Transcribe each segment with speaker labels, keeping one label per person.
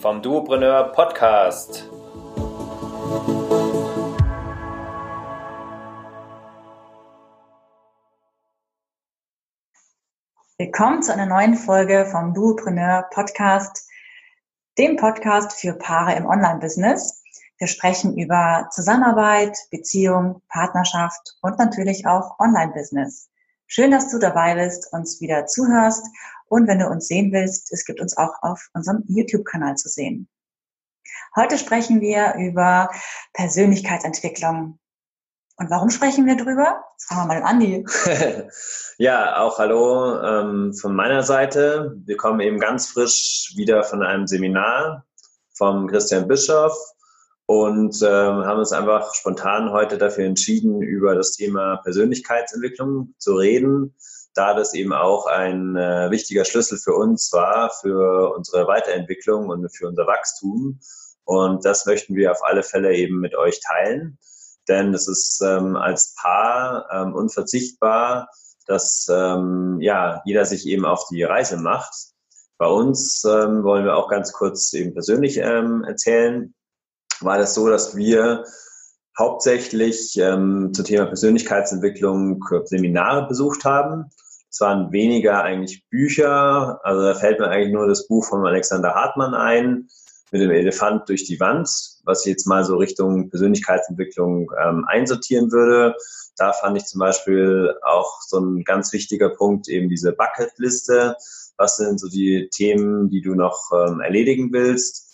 Speaker 1: vom Duopreneur Podcast.
Speaker 2: Willkommen zu einer neuen Folge vom Duopreneur Podcast, dem Podcast für Paare im Online-Business. Wir sprechen über Zusammenarbeit, Beziehung, Partnerschaft und natürlich auch Online-Business. Schön, dass du dabei bist, uns wieder zuhörst und wenn du uns sehen willst, es gibt uns auch auf unserem YouTube-Kanal zu sehen. Heute sprechen wir über Persönlichkeitsentwicklung. Und warum sprechen wir drüber? Jetzt fragen wir mal an Andi.
Speaker 1: ja, auch hallo ähm, von meiner Seite. Wir kommen eben ganz frisch wieder von einem Seminar vom Christian Bischof und ähm, haben uns einfach spontan heute dafür entschieden, über das Thema Persönlichkeitsentwicklung zu reden da das eben auch ein äh, wichtiger Schlüssel für uns war, für unsere Weiterentwicklung und für unser Wachstum. Und das möchten wir auf alle Fälle eben mit euch teilen. Denn es ist ähm, als Paar ähm, unverzichtbar, dass ähm, ja, jeder sich eben auf die Reise macht. Bei uns ähm, wollen wir auch ganz kurz eben persönlich ähm, erzählen. War das so, dass wir hauptsächlich ähm, zum Thema Persönlichkeitsentwicklung Seminare besucht haben. Es waren weniger eigentlich Bücher, also da fällt mir eigentlich nur das Buch von Alexander Hartmann ein, mit dem Elefant durch die Wand, was ich jetzt mal so Richtung Persönlichkeitsentwicklung ähm, einsortieren würde. Da fand ich zum Beispiel auch so ein ganz wichtiger Punkt eben diese Bucketliste. Was sind so die Themen, die du noch ähm, erledigen willst?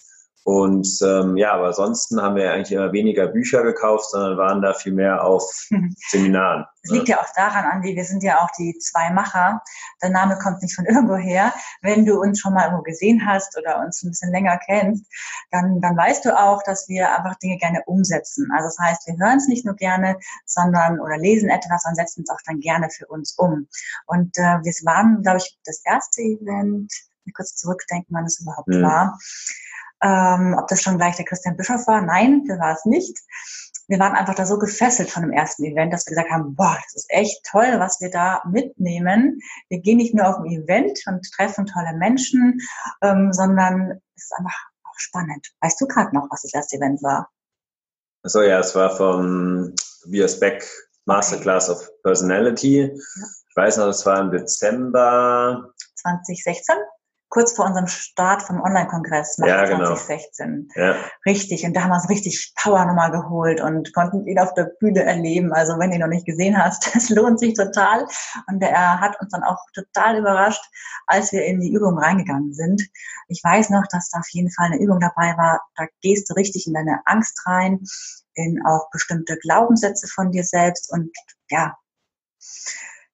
Speaker 1: Und ähm, ja, aber ansonsten haben wir eigentlich immer weniger Bücher gekauft, sondern waren da viel mehr auf Seminaren.
Speaker 2: Das liegt ja auch daran, Andi, wir sind ja auch die zwei Macher. Der Name kommt nicht von irgendwo her. Wenn du uns schon mal irgendwo gesehen hast oder uns ein bisschen länger kennst, dann, dann weißt du auch, dass wir einfach Dinge gerne umsetzen. Also das heißt, wir hören es nicht nur gerne, sondern oder lesen etwas und setzen es auch dann gerne für uns um. Und äh, wir waren, glaube ich, das erste Event, ich kurz zurückdenken, wann es überhaupt mhm. war ähm, ob das schon gleich der Christian Bischof war? Nein, das war es nicht. Wir waren einfach da so gefesselt von dem ersten Event, dass wir gesagt haben, boah, das ist echt toll, was wir da mitnehmen. Wir gehen nicht nur auf ein Event und treffen tolle Menschen, ähm, sondern es ist einfach auch spannend. Weißt du gerade noch, was das erste Event war?
Speaker 1: Achso, ja, es war vom Tobias Beck Masterclass of Personality. Ja. Ich weiß noch, es war im Dezember
Speaker 2: 2016 kurz vor unserem Start vom Online-Kongress
Speaker 1: ja, genau.
Speaker 2: 2016. Ja. Richtig. Und da haben wir uns richtig Power nochmal geholt und konnten ihn auf der Bühne erleben. Also wenn du ihn noch nicht gesehen hast, es lohnt sich total. Und er hat uns dann auch total überrascht, als wir in die Übung reingegangen sind. Ich weiß noch, dass da auf jeden Fall eine Übung dabei war. Da gehst du richtig in deine Angst rein, in auch bestimmte Glaubenssätze von dir selbst und ja,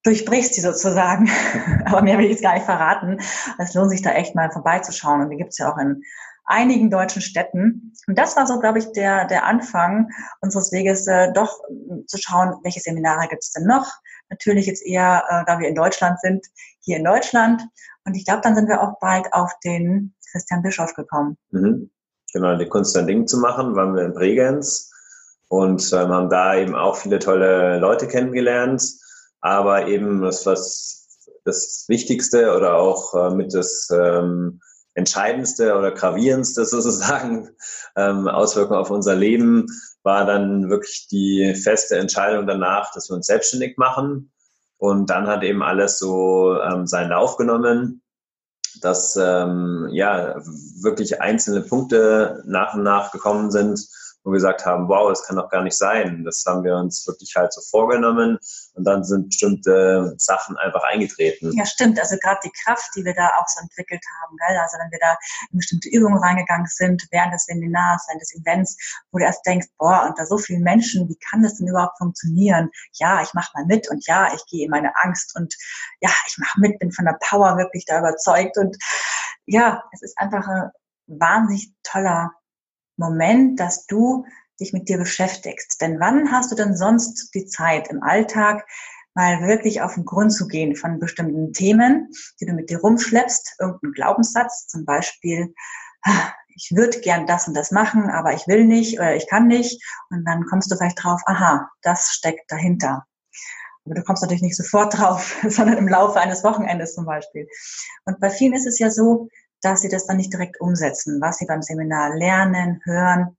Speaker 2: durchbrichst die sozusagen. Aber mehr will ich jetzt gar nicht verraten. Es lohnt sich da echt mal vorbeizuschauen. Und die gibt es ja auch in einigen deutschen Städten. Und das war so, glaube ich, der, der Anfang unseres Weges, äh, doch äh, zu schauen, welche Seminare gibt es denn noch. Natürlich jetzt eher, äh, da wir in Deutschland sind, hier in Deutschland. Und ich glaube, dann sind wir auch bald auf den Christian Bischof gekommen.
Speaker 1: Mhm. Genau, ein Ding zu machen, waren wir in Bregenz und ähm, haben da eben auch viele tolle Leute kennengelernt aber eben das, was das Wichtigste oder auch äh, mit das ähm, Entscheidendste oder Gravierendste sozusagen ähm, Auswirkungen auf unser Leben war dann wirklich die feste Entscheidung danach, dass wir uns selbstständig machen. Und dann hat eben alles so ähm, seinen Lauf genommen, dass ähm, ja wirklich einzelne Punkte nach und nach gekommen sind, wo wir gesagt haben, wow, das kann doch gar nicht sein. Das haben wir uns wirklich halt so vorgenommen und dann sind bestimmte Sachen einfach eingetreten.
Speaker 2: Ja, stimmt. Also gerade die Kraft, die wir da auch so entwickelt haben, gell? also wenn wir da in bestimmte Übungen reingegangen sind, während des Seminars, während des Events, wo du erst denkst, boah, unter so vielen Menschen, wie kann das denn überhaupt funktionieren? Ja, ich mache mal mit und ja, ich gehe in meine Angst und ja, ich mache mit, bin von der Power wirklich da überzeugt und ja, es ist einfach wahnsinnig toller Moment, dass du dich mit dir beschäftigst. Denn wann hast du denn sonst die Zeit im Alltag, mal wirklich auf den Grund zu gehen von bestimmten Themen, die du mit dir rumschleppst, irgendein Glaubenssatz, zum Beispiel, ah, ich würde gern das und das machen, aber ich will nicht oder ich kann nicht. Und dann kommst du vielleicht drauf, aha, das steckt dahinter. Aber du kommst natürlich nicht sofort drauf, sondern im Laufe eines Wochenendes zum Beispiel. Und bei vielen ist es ja so, dass sie das dann nicht direkt umsetzen, was sie beim Seminar lernen, hören.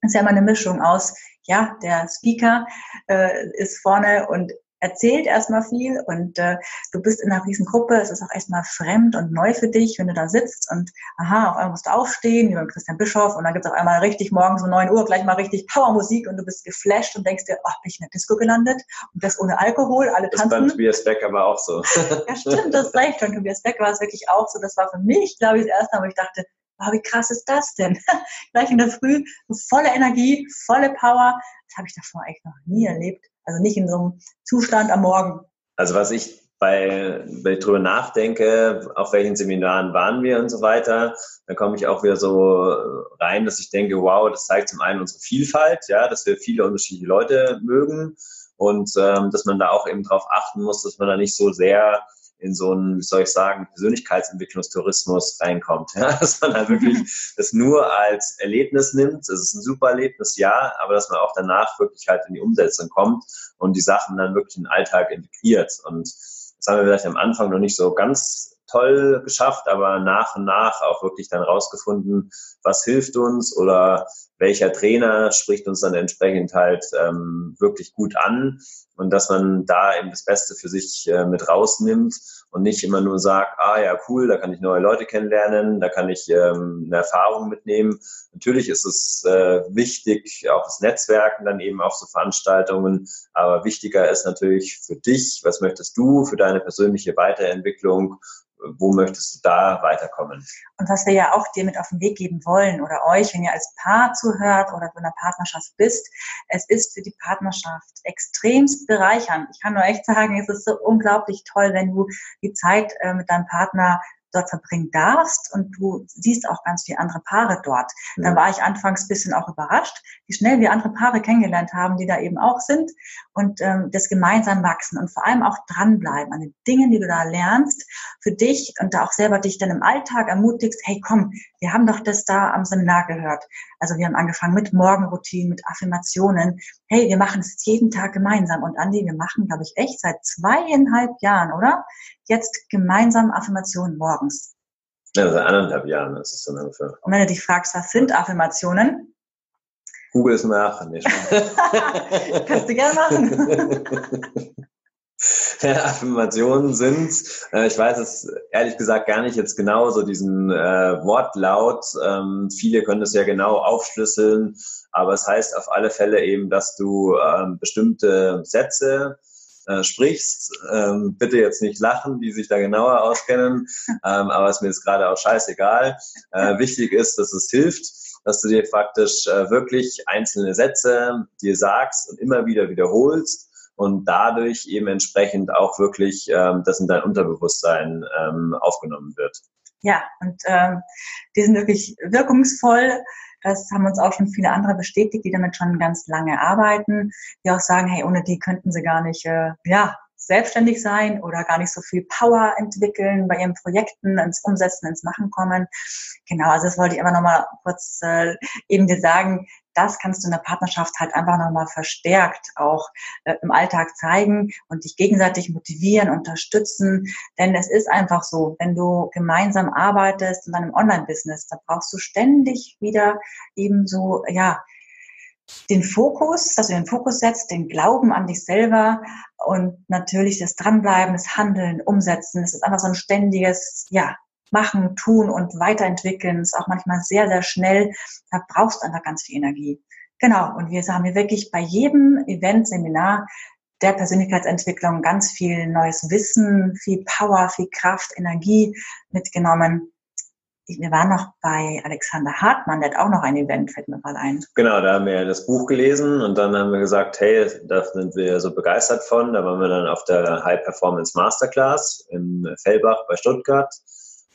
Speaker 2: Das ist ja immer eine Mischung aus, ja, der Speaker äh, ist vorne und erzählt erstmal viel und äh, du bist in einer riesen Gruppe, es ist auch erstmal fremd und neu für dich, wenn du da sitzt und aha, auf einmal musst du aufstehen, wie beim Christian Bischof und dann gibt's auf einmal richtig morgens um neun Uhr gleich mal richtig Powermusik und du bist geflasht und denkst dir, ach, bin ich in der Disco gelandet und das ohne Alkohol, alle tanzen. Das
Speaker 1: beim Tobias Beck aber auch so.
Speaker 2: ja, stimmt, das ist recht. Beim Tobias Beck war es wirklich auch so. Das war für mich, glaube ich, das erste Mal, wo ich dachte, wow, wie krass ist das denn? Gleich in der Früh, volle Energie, volle Power. Das habe ich davor echt noch nie erlebt. Also nicht in so einem Zustand am Morgen.
Speaker 1: Also was ich bei, wenn ich drüber nachdenke, auf welchen Seminaren waren wir und so weiter, dann komme ich auch wieder so rein, dass ich denke, wow, das zeigt zum einen unsere Vielfalt, ja, dass wir viele unterschiedliche Leute mögen und ähm, dass man da auch eben darauf achten muss, dass man da nicht so sehr in so einen, wie soll ich sagen, Persönlichkeitsentwicklungstourismus reinkommt. Ja? Dass man halt wirklich das nur als Erlebnis nimmt. Es ist ein super Erlebnis, ja, aber dass man auch danach wirklich halt in die Umsetzung kommt und die Sachen dann wirklich in den Alltag integriert. Und das haben wir vielleicht am Anfang noch nicht so ganz toll geschafft, aber nach und nach auch wirklich dann rausgefunden, was hilft uns oder welcher Trainer spricht uns dann entsprechend halt ähm, wirklich gut an. Und dass man da eben das Beste für sich äh, mit rausnimmt und nicht immer nur sagt, ah ja, cool, da kann ich neue Leute kennenlernen, da kann ich ähm, eine Erfahrung mitnehmen. Natürlich ist es äh, wichtig, auch das Netzwerken dann eben auf so Veranstaltungen, aber wichtiger ist natürlich für dich, was möchtest du für deine persönliche Weiterentwicklung wo möchtest du da weiterkommen?
Speaker 2: Und was wir ja auch dir mit auf den Weg geben wollen oder euch, wenn ihr als Paar zuhört oder in einer Partnerschaft bist, es ist für die Partnerschaft extremst bereichernd. Ich kann nur echt sagen, es ist so unglaublich toll, wenn du die Zeit äh, mit deinem Partner dort verbringen darfst und du siehst auch ganz viele andere Paare dort. Ja. Dann war ich anfangs ein bisschen auch überrascht, wie schnell wir andere Paare kennengelernt haben, die da eben auch sind und ähm, das gemeinsam wachsen und vor allem auch dranbleiben an den Dingen, die du da lernst, für dich und da auch selber dich dann im Alltag ermutigst, hey komm, wir haben doch das da am Seminar gehört. Also wir haben angefangen mit Morgenroutinen, mit Affirmationen. Hey, wir machen es jeden Tag gemeinsam. Und Andi, wir machen, glaube ich, echt seit zweieinhalb Jahren, oder? Jetzt gemeinsam Affirmationen morgens.
Speaker 1: Ja, seit anderthalb Jahren ist es dann ungefähr.
Speaker 2: Und wenn du dich fragst, was sind Affirmationen?
Speaker 1: Google es nach. Nicht.
Speaker 2: Kannst du gerne machen.
Speaker 1: Affirmationen sind, äh, ich weiß es ehrlich gesagt gar nicht jetzt genau so diesen äh, Wortlaut. Ähm, viele können das ja genau aufschlüsseln, aber es heißt auf alle Fälle eben, dass du ähm, bestimmte Sätze äh, sprichst. Ähm, bitte jetzt nicht lachen, die sich da genauer auskennen, ähm, aber es mir ist gerade auch scheißegal. Äh, wichtig ist, dass es hilft dass du dir praktisch äh, wirklich einzelne Sätze dir sagst und immer wieder wiederholst und dadurch eben entsprechend auch wirklich ähm, das in dein Unterbewusstsein ähm, aufgenommen wird.
Speaker 2: Ja, und ähm, die sind wirklich wirkungsvoll. Das haben uns auch schon viele andere bestätigt, die damit schon ganz lange arbeiten, die auch sagen, hey, ohne die könnten sie gar nicht, äh, ja, selbstständig sein oder gar nicht so viel Power entwickeln bei ihren Projekten, ins Umsetzen, ins Machen kommen. Genau, also das wollte ich einfach nochmal kurz äh, eben dir sagen, das kannst du in der Partnerschaft halt einfach nochmal verstärkt auch äh, im Alltag zeigen und dich gegenseitig motivieren, unterstützen. Denn es ist einfach so, wenn du gemeinsam arbeitest in deinem Online-Business, da brauchst du ständig wieder eben so, ja, den Fokus, dass du den Fokus setzt, den Glauben an dich selber und natürlich das Dranbleiben, das Handeln, Umsetzen. Es ist einfach so ein ständiges, ja, machen, tun und weiterentwickeln. ist auch manchmal sehr, sehr schnell. Da brauchst du einfach ganz viel Energie. Genau. Und wir haben hier wirklich bei jedem Event, Seminar der Persönlichkeitsentwicklung ganz viel neues Wissen, viel Power, viel Kraft, Energie mitgenommen. Wir waren noch bei Alexander Hartmann, der hat auch noch ein Event, fällt mir gerade ein.
Speaker 1: Genau, da haben wir das Buch gelesen und dann haben wir gesagt, hey, da sind wir so begeistert von. Da waren wir dann auf der High Performance Masterclass in Fellbach bei Stuttgart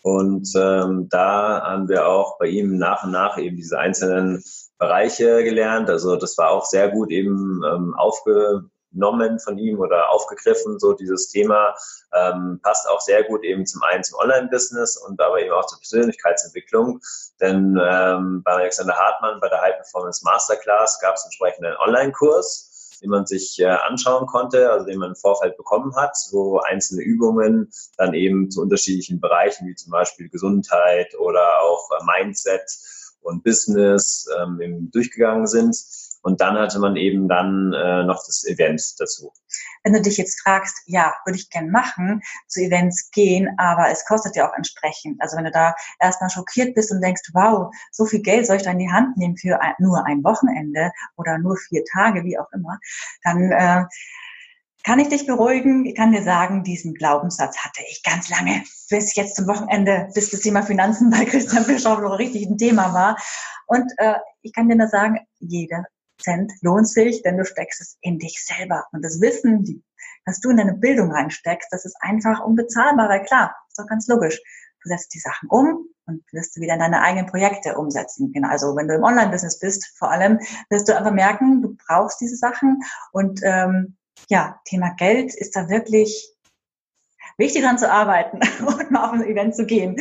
Speaker 1: Und ähm, da haben wir auch bei ihm nach und nach eben diese einzelnen Bereiche gelernt. Also das war auch sehr gut eben ähm, aufgenommen von ihm oder aufgegriffen, so dieses Thema. Ähm, passt auch sehr gut eben zum einen zum Online-Business und aber eben auch zur Persönlichkeitsentwicklung. Denn ähm, bei Alexander Hartmann bei der High Performance Masterclass gab es entsprechend einen Online-Kurs den man sich äh, anschauen konnte, also den man im Vorfeld bekommen hat, wo einzelne Übungen dann eben zu unterschiedlichen Bereichen wie zum Beispiel Gesundheit oder auch äh, Mindset und Business ähm, eben durchgegangen sind. Und dann hatte man eben dann äh, noch das Event dazu.
Speaker 2: Wenn du dich jetzt fragst, ja, würde ich gern machen, zu Events gehen, aber es kostet ja auch entsprechend. Also wenn du da erstmal schockiert bist und denkst, wow, so viel Geld soll ich da in die Hand nehmen für ein, nur ein Wochenende oder nur vier Tage, wie auch immer, dann äh, kann ich dich beruhigen? Ich kann dir sagen, diesen Glaubenssatz hatte ich ganz lange, bis jetzt zum Wochenende, bis das Thema Finanzen bei Christian Bischof noch richtig ein Thema war. Und äh, ich kann dir nur sagen, jeder Cent lohnt sich, denn du steckst es in dich selber. Und das Wissen, die, dass du in deine Bildung reinsteckst, das ist einfach unbezahlbar, weil klar, ist doch ganz logisch. Du setzt die Sachen um und wirst du wieder in deine eigenen Projekte umsetzen. Genau. Also wenn du im Online-Business bist, vor allem, wirst du einfach merken, du brauchst diese Sachen und ähm, ja, Thema Geld ist da wirklich wichtig dran zu arbeiten und mal auf ein Event zu gehen.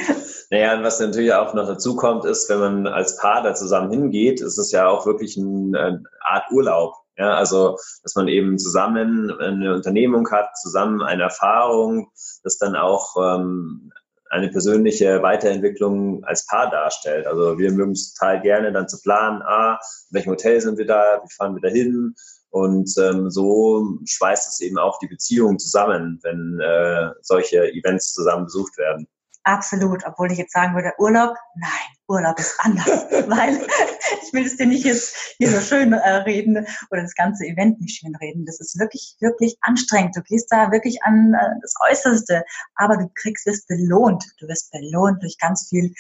Speaker 1: Naja, und was natürlich auch noch dazu kommt, ist, wenn man als Paar da zusammen hingeht, ist es ja auch wirklich eine, eine Art Urlaub. Ja, also, dass man eben zusammen eine Unternehmung hat, zusammen eine Erfahrung, das dann auch ähm, eine persönliche Weiterentwicklung als Paar darstellt. Also wir mögen es total gerne dann zu planen, ah, in welchem Hotel sind wir da, wie fahren wir da hin, und ähm, so schweißt es eben auch die Beziehung zusammen, wenn äh, solche Events zusammen besucht werden.
Speaker 2: Absolut, obwohl ich jetzt sagen würde, Urlaub, nein, Urlaub ist anders, weil ich will es dir nicht jetzt hier so schön äh, reden oder das ganze Event nicht schön reden. Das ist wirklich, wirklich anstrengend. Du gehst da wirklich an äh, das Äußerste, aber du kriegst es belohnt. Du wirst belohnt durch ganz viel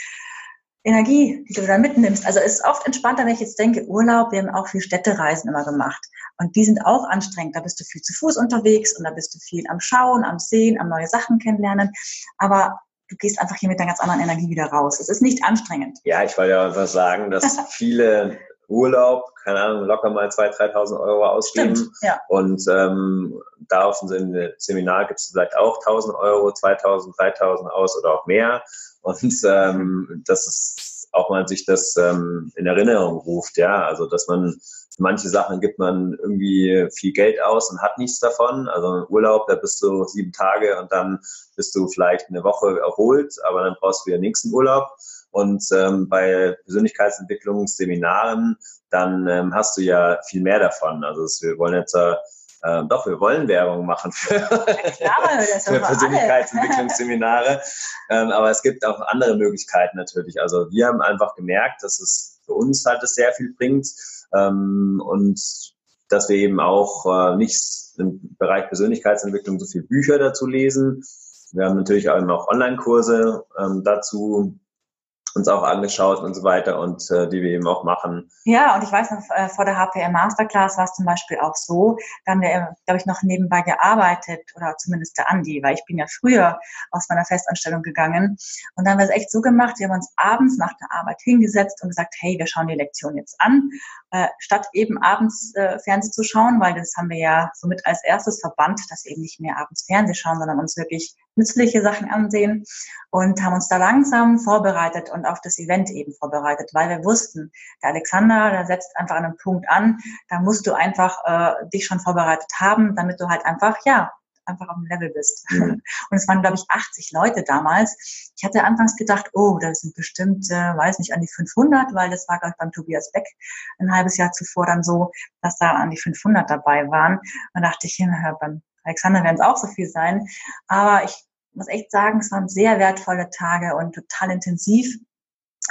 Speaker 2: Energie, die du da mitnimmst. Also es ist oft entspannter, wenn ich jetzt denke, Urlaub, wir haben auch viel Städtereisen immer gemacht. Und die sind auch anstrengend. Da bist du viel zu Fuß unterwegs und da bist du viel am Schauen, am Sehen, am neue Sachen kennenlernen. Aber du gehst einfach hier mit einer ganz anderen Energie wieder raus. Es ist nicht anstrengend.
Speaker 1: Ja, ich wollte ja einfach sagen, dass viele Urlaub, keine Ahnung, locker mal 2.000, 3.000 Euro ausgeben. Stimmt, ja. Und ähm, da auf dem Seminar gibt es vielleicht auch 1.000 Euro, 2.000, 3.000 aus oder auch mehr. Und ähm, das ist auch mal sich das ähm, in Erinnerung ruft, ja. Also dass man manche Sachen gibt man irgendwie viel Geld aus und hat nichts davon. Also Urlaub, da bist du sieben Tage und dann bist du vielleicht eine Woche erholt, aber dann brauchst du wieder nächsten Urlaub. Und ähm, bei Persönlichkeitsentwicklungsseminaren, dann ähm, hast du ja viel mehr davon. Also wir wollen jetzt äh, äh, doch, wir wollen Werbung machen für, für Persönlichkeitsentwicklungsseminare. ähm, aber es gibt auch andere Möglichkeiten natürlich. Also wir haben einfach gemerkt, dass es für uns halt sehr viel bringt ähm, und dass wir eben auch äh, nicht im Bereich Persönlichkeitsentwicklung so viele Bücher dazu lesen. Wir haben natürlich auch noch Online-Kurse ähm, dazu uns auch angeschaut und so weiter und äh, die wir eben auch machen.
Speaker 2: Ja, und ich weiß noch, äh, vor der HPM Masterclass war es zum Beispiel auch so, da haben wir, glaube ich, noch nebenbei gearbeitet oder zumindest der Andi, weil ich bin ja früher aus meiner Festanstellung gegangen und dann haben wir es echt so gemacht, wir haben uns abends nach der Arbeit hingesetzt und gesagt, hey, wir schauen die Lektion jetzt an, äh, statt eben abends äh, Fernsehen zu schauen, weil das haben wir ja somit als erstes verbannt, dass wir eben nicht mehr abends Fernsehen schauen, sondern uns wirklich nützliche Sachen ansehen und haben uns da langsam vorbereitet und auf das Event eben vorbereitet, weil wir wussten, der Alexander, der setzt einfach an einem Punkt an, da musst du einfach äh, dich schon vorbereitet haben, damit du halt einfach, ja, einfach auf dem Level bist. Mhm. Und es waren, glaube ich, 80 Leute damals. Ich hatte anfangs gedacht, oh, das sind bestimmt, äh, weiß nicht, an die 500, weil das war, glaube ich, beim Tobias Beck ein halbes Jahr zuvor dann so, dass da an die 500 dabei waren. Und dachte ich, ja, beim Alexander werden es auch so viel sein. Aber ich muss echt sagen, es waren sehr wertvolle Tage und total intensiv.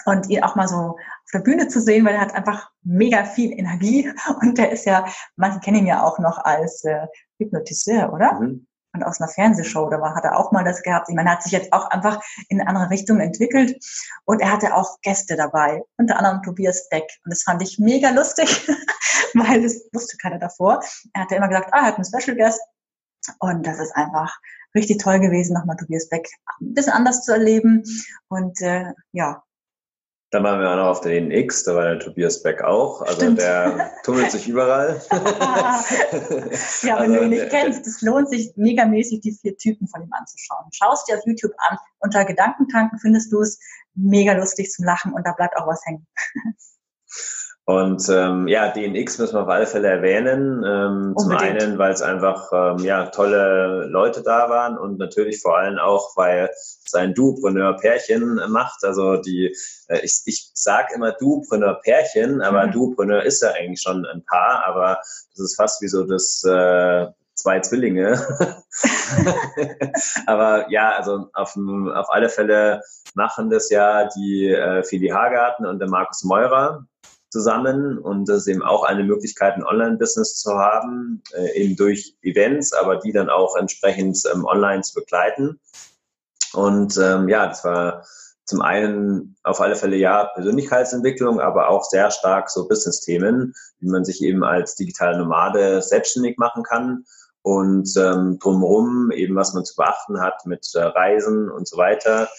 Speaker 2: Und ihn auch mal so auf der Bühne zu sehen, weil er hat einfach mega viel Energie und der ist ja, manche kennen ihn ja auch noch als äh, Hypnotiseur, oder? Mhm. Und aus einer Fernsehshow, da war, hat er auch mal das gehabt. Ich meine, er hat sich jetzt auch einfach in eine andere Richtung entwickelt und er hatte auch Gäste dabei, unter anderem Tobias Beck. Und das fand ich mega lustig, weil das wusste keiner davor. Er hatte immer gesagt, ah, er hat einen Special Guest und das ist einfach richtig toll gewesen, nochmal Tobias Beck ein bisschen anders zu erleben. Und äh, ja,
Speaker 1: dann waren wir auch noch auf der NX, da war der Tobias Beck auch. Also Stimmt. der tummelt sich überall.
Speaker 2: ja, wenn also, du ihn nicht kennst, es lohnt sich megamäßig, die vier Typen von ihm anzuschauen. Schaust dir auf YouTube an, unter Gedankentanken findest du es mega lustig zum Lachen und da bleibt auch was hängen.
Speaker 1: Und ähm, ja, DNX müssen wir auf alle Fälle erwähnen. Ähm, zum einen, weil es einfach ähm, ja, tolle Leute da waren und natürlich vor allem auch, weil sein Du-Preneur-Pärchen macht. Also die, äh, ich, ich sag immer Du-Preneur-Pärchen, aber mhm. Du-Preneur ist ja eigentlich schon ein Paar, aber das ist fast wie so das äh, zwei Zwillinge. aber ja, also auf, auf alle Fälle machen das ja die äh, Fili Hagarten und der Markus Meurer zusammen und das ist eben auch eine Möglichkeit, ein Online-Business zu haben, äh, eben durch Events, aber die dann auch entsprechend ähm, online zu begleiten. Und ähm, ja, das war zum einen auf alle Fälle ja Persönlichkeitsentwicklung, aber auch sehr stark so Business-Themen, wie man sich eben als digitale Nomade selbstständig machen kann und ähm, drumherum eben was man zu beachten hat mit äh, Reisen und so weiter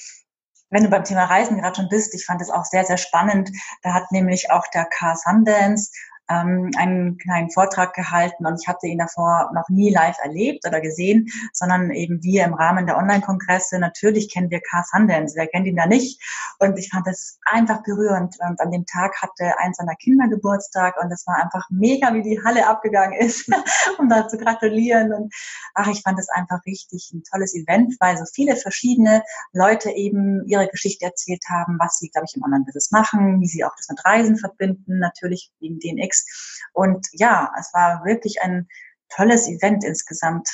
Speaker 2: wenn du beim Thema Reisen gerade schon bist, ich fand es auch sehr, sehr spannend. Da hat nämlich auch der Car Sundance ähm, einen kleinen Vortrag gehalten und ich hatte ihn davor noch nie live erlebt oder gesehen, sondern eben wir im Rahmen der Online-Kongresse. Natürlich kennen wir Car Sundance, wer kennt ihn da nicht? Und ich fand es einfach berührend. Und an dem Tag hatte eins seiner Kinder Geburtstag und es war einfach mega, wie die Halle abgegangen ist, um da zu gratulieren. Und ach, ich fand es einfach richtig ein tolles Event, weil so viele verschiedene Leute eben ihre Geschichte erzählt haben, was sie, glaube ich, im Online-Business machen, wie sie auch das mit Reisen verbinden, natürlich wegen DNX und ja, es war wirklich ein tolles Event insgesamt.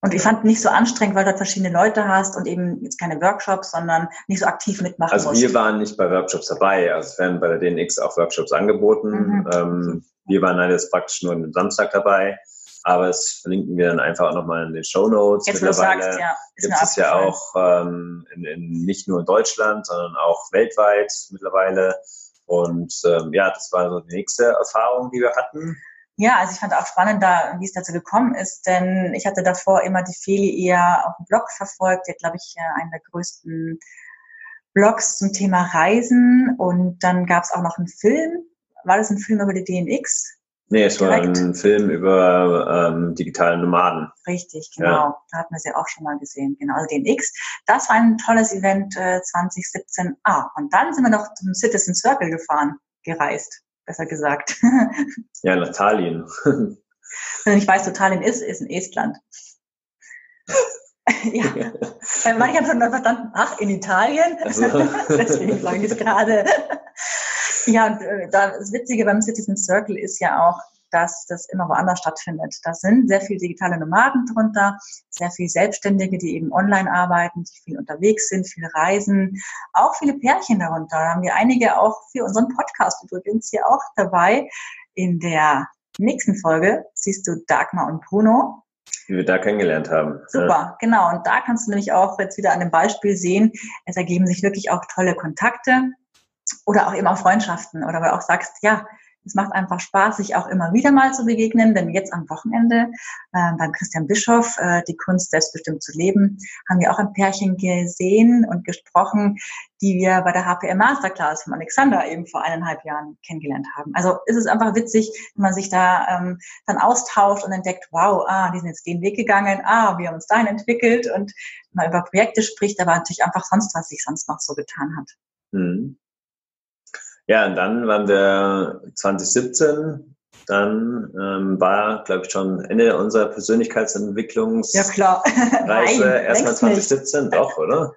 Speaker 2: Und ich fand nicht so anstrengend, weil du dort verschiedene Leute hast und eben jetzt keine Workshops, sondern nicht so aktiv mitmachen
Speaker 1: Also musst. wir waren nicht bei Workshops dabei. Also es werden bei der DNX auch Workshops angeboten. Mhm. Ähm, wir waren halt jetzt praktisch nur am Samstag dabei. Aber das verlinken wir dann einfach auch nochmal in den Show Notes.
Speaker 2: Jetzt, Mittlerweile sagst, ja,
Speaker 1: gibt es ja auch ähm, in, in, nicht nur in Deutschland, sondern auch weltweit mittlerweile. Und ähm, ja, das war so die nächste Erfahrung, die wir hatten.
Speaker 2: Ja, also ich fand auch spannend, da, wie es dazu gekommen ist, denn ich hatte davor immer die Feli eher auf dem Blog verfolgt. Die hat, glaube ich, einen der größten Blogs zum Thema Reisen. Und dann gab es auch noch einen Film. War das ein Film über die DNX?
Speaker 1: Nee, es war ein Film über ähm, digitale Nomaden.
Speaker 2: Richtig, genau. Ja. Da hatten wir sie auch schon mal gesehen. Genau, also den X. Das war ein tolles Event äh, 2017. Ah, und dann sind wir noch zum Citizen Circle gefahren, gereist, besser gesagt.
Speaker 1: ja, nach Tallinn.
Speaker 2: Wenn ich weiß, wo Tallinn ist, ist in Estland. ja, manche haben schon verstanden, ach, in Italien. Also. Deswegen sage ich es gerade. Ja, und äh, das Witzige beim Citizen Circle ist ja auch, dass das immer woanders stattfindet. Da sind sehr viele digitale Nomaden drunter, sehr viele Selbstständige, die eben online arbeiten, die viel unterwegs sind, viel reisen, auch viele Pärchen darunter. Da haben wir einige auch für unseren Podcast übrigens hier auch dabei. In der nächsten Folge siehst du Dagmar und Bruno.
Speaker 1: Wie wir da kennengelernt haben.
Speaker 2: Super, ja. genau. Und da kannst du nämlich auch jetzt wieder an dem Beispiel sehen, es ergeben sich wirklich auch tolle Kontakte oder auch eben auch Freundschaften oder weil auch sagst, ja, es macht einfach Spaß, sich auch immer wieder mal zu begegnen, denn jetzt am Wochenende äh, beim Christian Bischof, äh, die Kunst selbstbestimmt zu leben, haben wir auch ein Pärchen gesehen und gesprochen, die wir bei der HPM Masterclass von Alexander eben vor eineinhalb Jahren kennengelernt haben. Also ist es einfach witzig, wenn man sich da ähm, dann austauscht und entdeckt, wow, ah, die sind jetzt den Weg gegangen, ah, wir haben uns dahin entwickelt und mal über Projekte spricht, aber natürlich einfach sonst, was sich sonst noch so getan hat. Mhm.
Speaker 1: Ja, und dann waren wir 2017, dann ähm, war, glaube ich, schon Ende unserer Persönlichkeitsentwicklungsreise.
Speaker 2: Ja, klar.
Speaker 1: Erstmal 2017, nicht. doch, oder?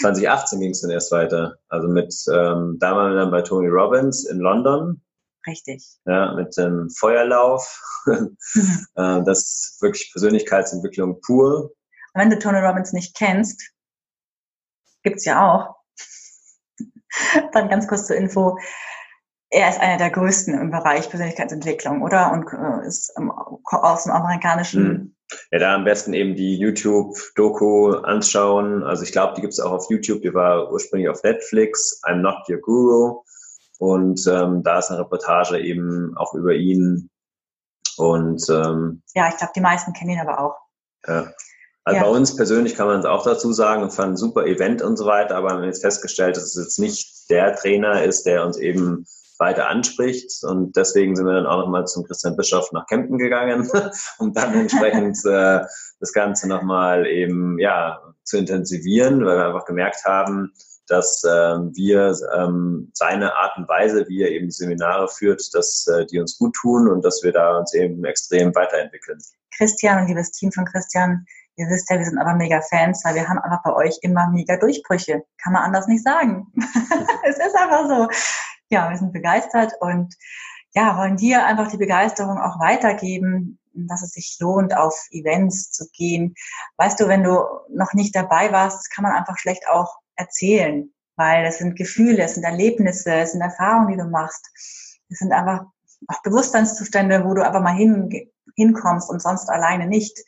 Speaker 1: 2018 ging es dann erst weiter. Also mit, ähm, da waren wir dann bei Tony Robbins in London.
Speaker 2: Richtig.
Speaker 1: Ja, mit dem Feuerlauf. äh, das ist wirklich Persönlichkeitsentwicklung pur.
Speaker 2: wenn du Tony Robbins nicht kennst, gibt's ja auch. Dann ganz kurz zur Info. Er ist einer der größten im Bereich Persönlichkeitsentwicklung, oder? Und äh, ist aus dem amerikanischen. Hm.
Speaker 1: Ja, da am besten eben die YouTube-Doku anschauen. Also ich glaube, die gibt es auch auf YouTube. Die war ursprünglich auf Netflix. I'm Not Your Guru. Und ähm, da ist eine Reportage eben auch über ihn. Und ähm,
Speaker 2: ja, ich glaube, die meisten kennen ihn aber auch.
Speaker 1: Ja. Also ja. bei uns persönlich kann man es auch dazu sagen, und fand ein super Event und so weiter, aber wir haben jetzt festgestellt, dass es jetzt nicht der Trainer ist, der uns eben weiter anspricht. Und deswegen sind wir dann auch nochmal zum Christian Bischof nach Kempten gegangen, um dann entsprechend äh, das Ganze nochmal eben ja zu intensivieren, weil wir einfach gemerkt haben, dass äh, wir ähm, seine Art und Weise, wie er eben Seminare führt, dass äh, die uns gut tun und dass wir da uns eben extrem weiterentwickeln.
Speaker 2: Christian und liebes Team von Christian, ihr wisst ja, wir sind aber mega Fans, weil wir haben einfach bei euch immer mega Durchbrüche. Kann man anders nicht sagen. es ist einfach so. Ja, wir sind begeistert und ja, wollen dir einfach die Begeisterung auch weitergeben, dass es sich lohnt, auf Events zu gehen. Weißt du, wenn du noch nicht dabei warst, das kann man einfach schlecht auch erzählen, weil es sind Gefühle, es sind Erlebnisse, es sind Erfahrungen, die du machst. Es sind einfach auch Bewusstseinszustände, wo du einfach mal hin, hinkommst und sonst alleine nicht,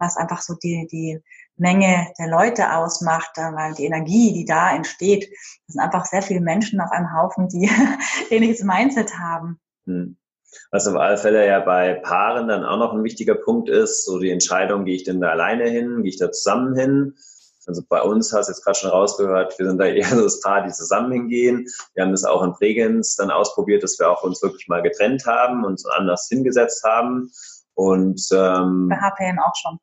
Speaker 2: was einfach so die, die Menge der Leute ausmacht, äh, weil die Energie, die da entsteht, das sind einfach sehr viele Menschen auf einem Haufen, die ähnliches Mindset haben. Hm.
Speaker 1: Was auf alle Fälle ja bei Paaren dann auch noch ein wichtiger Punkt ist, so die Entscheidung, gehe ich denn da alleine hin, gehe ich da zusammen hin? Also bei uns hast du jetzt gerade schon rausgehört, wir sind da eher so das Paar, die zusammen hingehen. Wir haben das auch in Bregenz dann ausprobiert, dass wir auch uns wirklich mal getrennt haben und anders hingesetzt haben. Und
Speaker 2: ähm, bei HPM auch schon.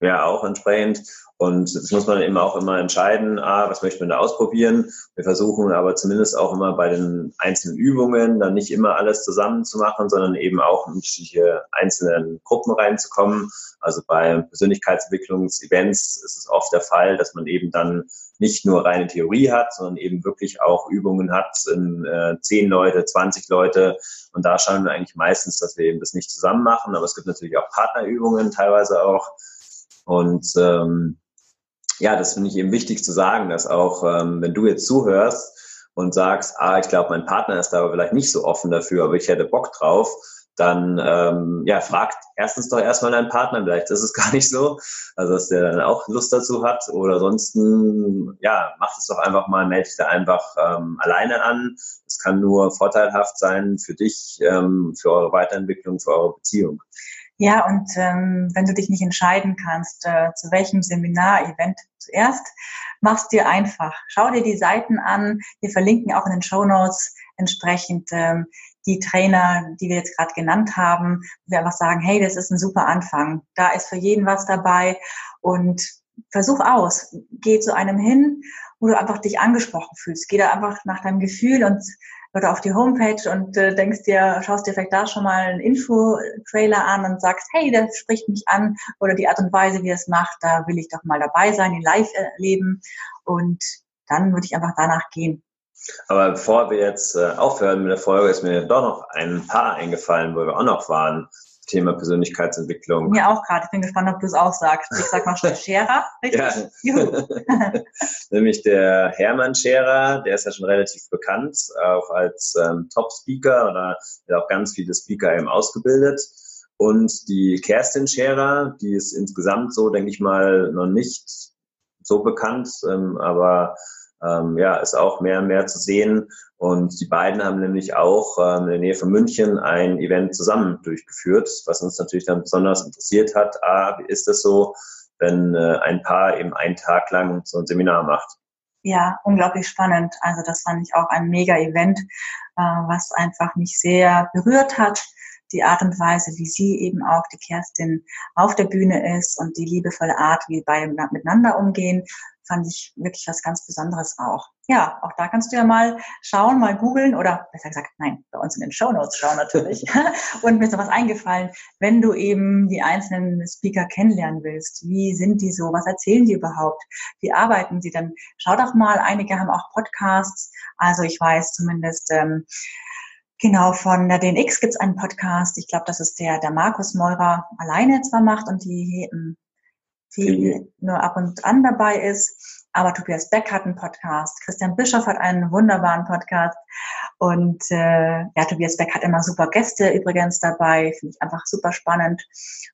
Speaker 1: Ja, auch entsprechend. Und das muss man eben auch immer entscheiden, ah, was möchte man da ausprobieren. Wir versuchen aber zumindest auch immer bei den einzelnen Übungen dann nicht immer alles zusammen zu machen, sondern eben auch in unterschiedliche einzelnen Gruppen reinzukommen. Also bei Persönlichkeitsentwicklungsevents ist es oft der Fall, dass man eben dann nicht nur reine Theorie hat, sondern eben wirklich auch Übungen hat in äh, 10 Leute, 20 Leute. Und da schauen wir eigentlich meistens, dass wir eben das nicht zusammen machen. Aber es gibt natürlich auch Partnerübungen teilweise auch. Und ähm, ja, das finde ich eben wichtig zu sagen, dass auch, ähm, wenn du jetzt zuhörst und sagst, ah, ich glaube, mein Partner ist da aber vielleicht nicht so offen dafür, aber ich hätte Bock drauf, dann ähm, ja, fragt erstens doch erstmal deinen Partner, vielleicht ist es gar nicht so, also dass der dann auch Lust dazu hat oder ansonsten, ja, macht es doch einfach mal, melde dich da einfach ähm, alleine an. Es kann nur vorteilhaft sein für dich, ähm, für eure Weiterentwicklung, für eure Beziehung.
Speaker 2: Ja, und ähm, wenn du dich nicht entscheiden kannst, äh, zu welchem Seminar, Event zuerst, mach's dir einfach. Schau dir die Seiten an. Wir verlinken auch in den Show Notes entsprechend ähm, die Trainer, die wir jetzt gerade genannt haben, wir einfach sagen, hey, das ist ein super Anfang. Da ist für jeden was dabei und versuch aus. Geh zu einem hin, wo du einfach dich angesprochen fühlst. Geh da einfach nach deinem Gefühl und oder auf die Homepage und äh, denkst dir, schaust dir vielleicht da schon mal einen Info-Trailer an und sagst, hey, das spricht mich an oder die Art und Weise, wie er es macht, da will ich doch mal dabei sein, ihn live erleben und dann würde ich einfach danach gehen.
Speaker 1: Aber bevor wir jetzt äh, aufhören mit der Folge, ist mir doch noch ein paar eingefallen, wo wir auch noch waren. Thema Persönlichkeitsentwicklung.
Speaker 2: Mir auch gerade. Ich bin gespannt, ob du es auch sagst. Ich sag mal Scherer,
Speaker 1: richtig? Ja. Nämlich der Hermann Scherer, der ist ja schon relativ bekannt, auch als ähm, Top-Speaker oder hat auch ganz viele Speaker eben ausgebildet. Und die Kerstin Scherer, die ist insgesamt so, denke ich mal, noch nicht so bekannt, ähm, aber ähm, ja, ist auch mehr und mehr zu sehen. Und die beiden haben nämlich auch ähm, in der Nähe von München ein Event zusammen durchgeführt, was uns natürlich dann besonders interessiert hat. Ah, wie ist das so, wenn äh, ein Paar eben einen Tag lang so ein Seminar macht?
Speaker 2: Ja, unglaublich spannend. Also das fand ich auch ein Mega-Event, äh, was einfach mich sehr berührt hat. Die Art und Weise, wie sie eben auch, die Kerstin, auf der Bühne ist und die liebevolle Art, wie beide miteinander umgehen, fand ich wirklich was ganz Besonderes auch. Ja, auch da kannst du ja mal schauen, mal googeln oder besser gesagt, nein, bei uns in den Show Notes schauen natürlich. und mir ist noch was eingefallen, wenn du eben die einzelnen Speaker kennenlernen willst. Wie sind die so? Was erzählen die überhaupt? Wie arbeiten sie dann? Schau doch mal, einige haben auch Podcasts. Also ich weiß zumindest, ähm, Genau, von der DNX gibt's einen Podcast. Ich glaube, das ist der, der Markus Meurer alleine zwar macht und die ähm, die nur ab und an dabei ist. Aber Tobias Beck hat einen Podcast, Christian Bischoff hat einen wunderbaren Podcast und äh, ja, Tobias Beck hat immer super Gäste übrigens dabei, finde ich einfach super spannend.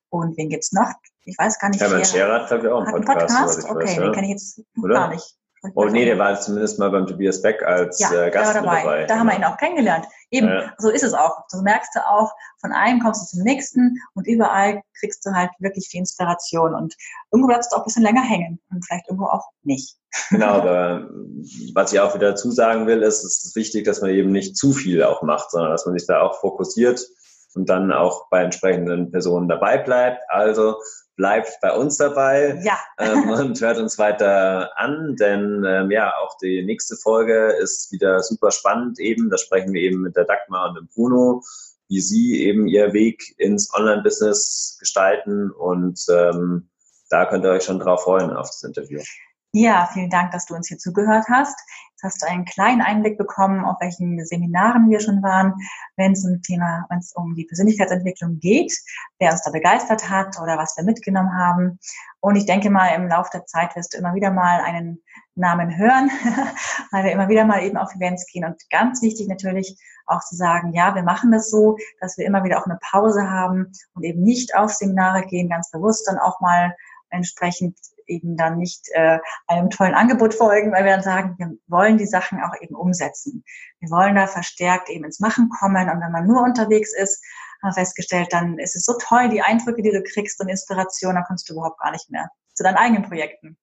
Speaker 2: Und wen gibt's noch? Ich weiß gar nicht.
Speaker 1: Hermann Scherer hat, glaube ich, auch einen Podcast.
Speaker 2: Podcast? Okay, weiß, ja. den kenne ich jetzt Oder? gar nicht.
Speaker 1: Oh nee, der war zumindest mal beim Tobias Beck als
Speaker 2: ja,
Speaker 1: äh, Gast
Speaker 2: dabei.
Speaker 1: dabei.
Speaker 2: Da haben wir ihn auch kennengelernt. Eben,
Speaker 1: Ja.
Speaker 2: so ist es auch. So merkst du auch, von einem kommst du zum nächsten und überall kriegst du halt wirklich viel Inspiration und irgendwo bleibst du auch ein bisschen länger hängen und vielleicht irgendwo auch nicht.
Speaker 1: Genau, aber was ich auch wieder dazu sagen will, ist, es ist wichtig, dass man eben nicht zu viel auch macht, sondern dass man sich da auch fokussiert und dann auch bei entsprechenden Personen dabei bleibt. Also bleibt bei uns dabei
Speaker 2: Ja,
Speaker 1: ähm, und hört uns weiter an, denn ähm, ja, auch die nächste Folge ist wieder super spannend eben. Da sprechen wir eben mit der Dagmar und dem Bruno, wie sie eben ihr Weg ins Online-Business gestalten und ähm, da könnt ihr euch schon drauf freuen auf das Interview.
Speaker 2: Ja, vielen Dank, dass du uns hier zugehört hast. Jetzt hast du einen kleinen Einblick bekommen, auf welchen Seminaren wir schon waren, wenn es um Thema, wenn es um die Persönlichkeitsentwicklung geht, wer uns da begeistert hat oder was wir mitgenommen haben. Und ich denke mal, im Laufe der Zeit wirst du immer wieder mal einen Namen hören, weil wir immer wieder mal eben auf Events gehen. Und ganz wichtig natürlich auch zu sagen, ja, wir machen das so, dass wir immer wieder auch eine Pause haben und eben nicht auf Seminare gehen, ganz bewusst dann auch mal entsprechend eben dann nicht äh, einem tollen Angebot folgen, weil wir dann sagen, wir wollen die Sachen auch eben umsetzen. Wir wollen da verstärkt eben ins Machen kommen und wenn man nur unterwegs ist, haben wir festgestellt, dann ist es so toll, die Eindrücke, die du kriegst und Inspiration, dann kommst du überhaupt gar nicht mehr zu deinen eigenen Projekten.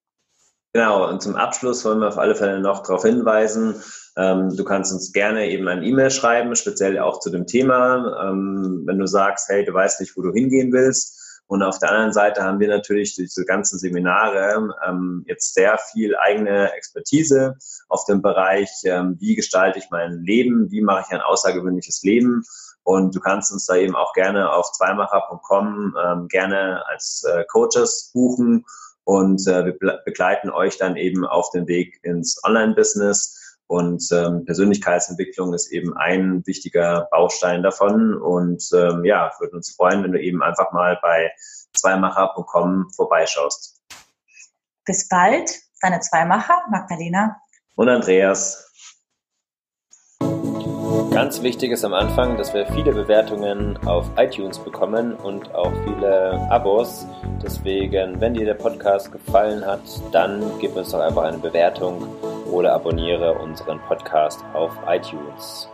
Speaker 1: Genau, und zum Abschluss wollen wir auf alle Fälle noch darauf hinweisen, ähm, du kannst uns gerne eben ein E-Mail schreiben, speziell auch zu dem Thema, ähm, wenn du sagst, hey, du weißt nicht, wo du hingehen willst. Und auf der anderen Seite haben wir natürlich durch diese ganzen Seminare ähm, jetzt sehr viel eigene Expertise auf dem Bereich, ähm, wie gestalte ich mein Leben, wie mache ich ein außergewöhnliches Leben. Und du kannst uns da eben auch gerne auf zweimacher.com ähm, gerne als äh, Coaches buchen und äh, wir begleiten euch dann eben auf den Weg ins Online-Business. Und ähm, Persönlichkeitsentwicklung ist eben ein wichtiger Baustein davon. Und ähm, ja, würde uns freuen, wenn du eben einfach mal bei zweimacher.com vorbeischaust.
Speaker 2: Bis bald, deine Zweimacher, Magdalena.
Speaker 1: Und Andreas.
Speaker 3: Ganz wichtig ist am Anfang, dass wir viele Bewertungen auf iTunes bekommen und auch viele Abos. Deswegen, wenn dir der Podcast gefallen hat, dann gib uns doch einfach eine Bewertung oder abonniere unseren Podcast auf iTunes.